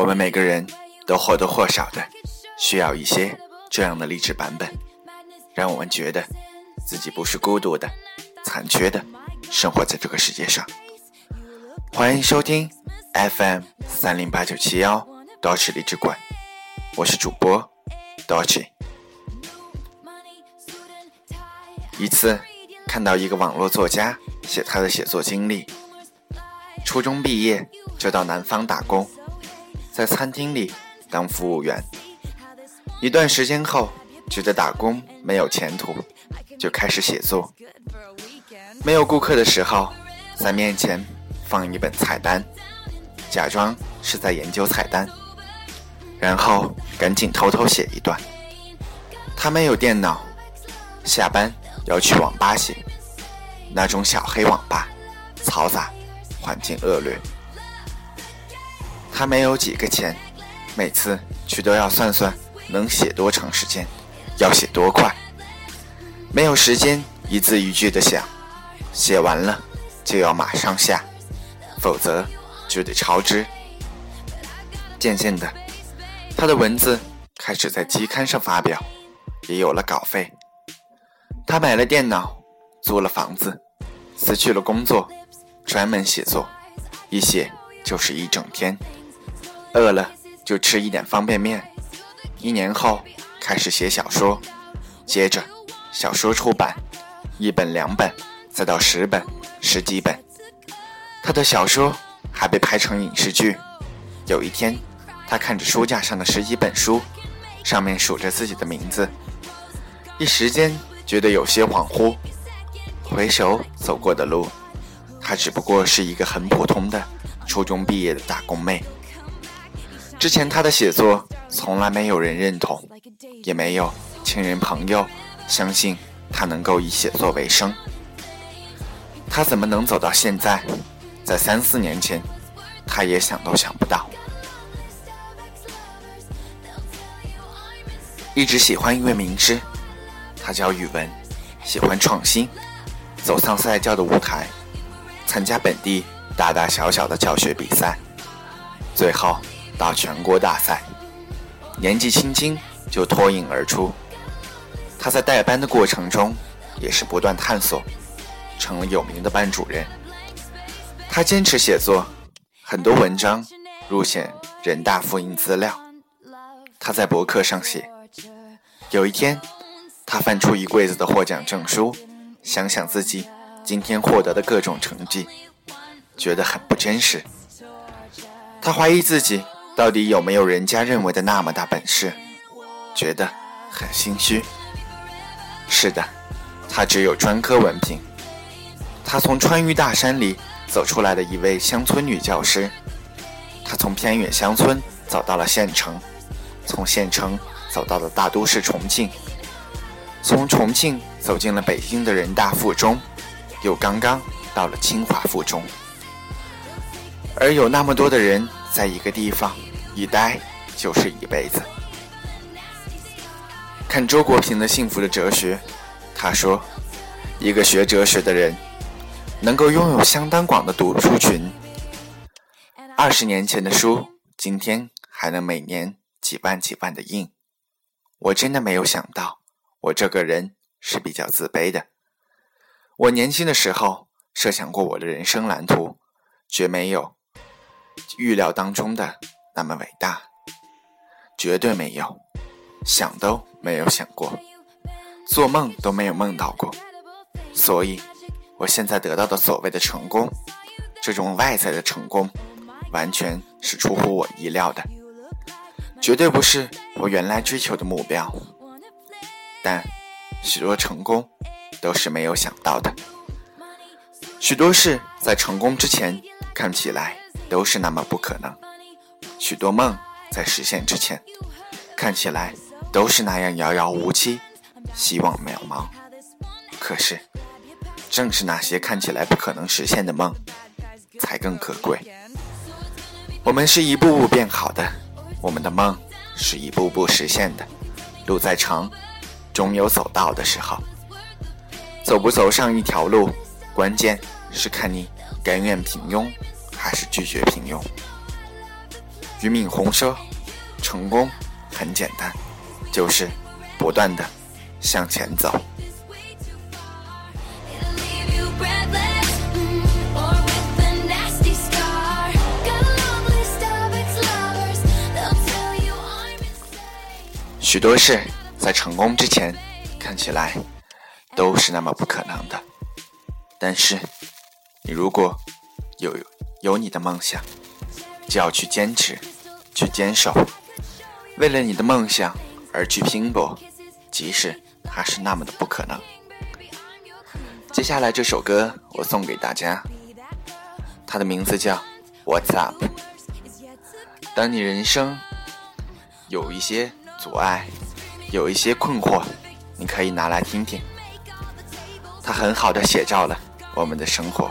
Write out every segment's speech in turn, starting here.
我们每个人都或多或少的需要一些这样的励志版本，让我们觉得自己不是孤独的、残缺的，生活在这个世界上。欢迎收听 FM 三零八九七幺 d o c h 励志馆，我是主播 Dochi。一次看到一个网络作家写他的写作经历，初中毕业就到南方打工。在餐厅里当服务员，一段时间后，觉得打工没有前途，就开始写作。没有顾客的时候，在面前放一本菜单，假装是在研究菜单，然后赶紧偷偷写一段。他没有电脑，下班要去网吧写，那种小黑网吧，嘈杂，环境恶劣。他没有几个钱，每次去都要算算能写多长时间，要写多快。没有时间一字一句的想，写完了就要马上下，否则就得超支。渐渐的，他的文字开始在期刊上发表，也有了稿费。他买了电脑，租了房子，辞去了工作，专门写作，一写就是一整天。饿了就吃一点方便面。一年后开始写小说，接着小说出版，一本两本，再到十本、十几本。他的小说还被拍成影视剧。有一天，他看着书架上的十几本书，上面数着自己的名字，一时间觉得有些恍惚。回首走过的路，他只不过是一个很普通的初中毕业的打工妹。之前他的写作从来没有人认同，也没有亲人朋友相信他能够以写作为生。他怎么能走到现在？在三四年前，他也想都想不到。一直喜欢一位名师，他教语文，喜欢创新，走上赛教的舞台，参加本地大大小小的教学比赛，最后。到全国大赛，年纪轻轻就脱颖而出。他在带班的过程中也是不断探索，成了有名的班主任。他坚持写作，很多文章入选人大复印资料。他在博客上写：有一天，他翻出一柜子的获奖证书，想想自己今天获得的各种成绩，觉得很不真实。他怀疑自己。到底有没有人家认为的那么大本事？觉得很心虚。是的，他只有专科文凭。他从川渝大山里走出来的一位乡村女教师。他从偏远乡村走到了县城，从县城走到了大都市重庆，从重庆走进了北京的人大附中，又刚刚到了清华附中。而有那么多的人在一个地方。一待就是一辈子。看周国平的《幸福的哲学》，他说：“一个学哲学的人，能够拥有相当广的读书群。二十年前的书，今天还能每年几万几万的印。我真的没有想到，我这个人是比较自卑的。我年轻的时候设想过我的人生蓝图，绝没有预料当中的。”那么伟大，绝对没有，想都没有想过，做梦都没有梦到过。所以，我现在得到的所谓的成功，这种外在的成功，完全是出乎我意料的，绝对不是我原来追求的目标。但，许多成功都是没有想到的，许多事在成功之前看起来都是那么不可能。许多梦在实现之前，看起来都是那样遥遥无期，希望渺茫。可是，正是那些看起来不可能实现的梦，才更可贵。我们是一步步变好的，我们的梦是一步步实现的。路再长，终有走到的时候。走不走上一条路，关键是看你甘愿平庸，还是拒绝平庸。俞敏洪说：“成功很简单，就是不断的向前走。”许多事在成功之前看起来都是那么不可能的，但是你如果有有你的梦想，就要去坚持，去坚守，为了你的梦想而去拼搏，即使它是那么的不可能。接下来这首歌我送给大家，它的名字叫《What's Up》。当你人生有一些。阻碍，有一些困惑，你可以拿来听听。它很好的写照了我们的生活。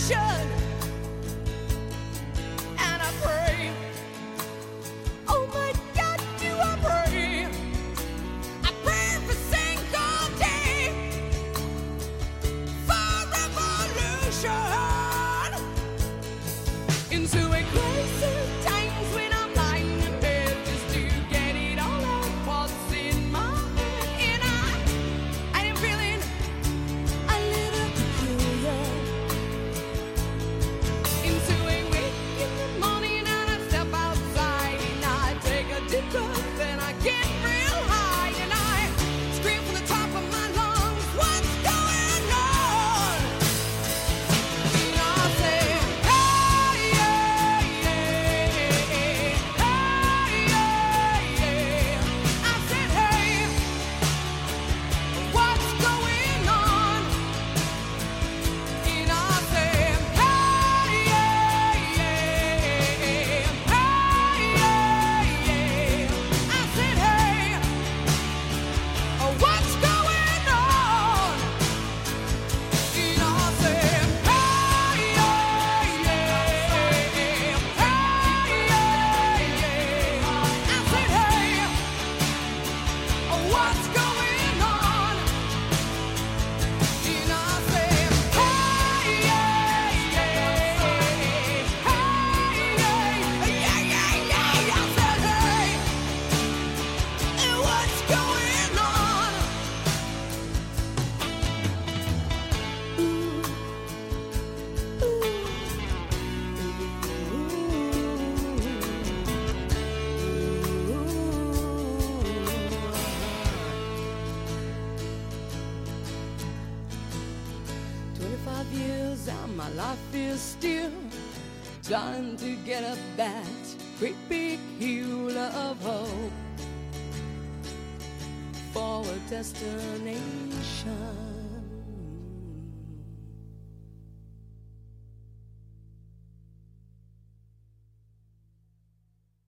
And I pray. Oh my God, do I pray? I pray every single day for revolution into a life is still trying to get up that great big hill of hope for a destination.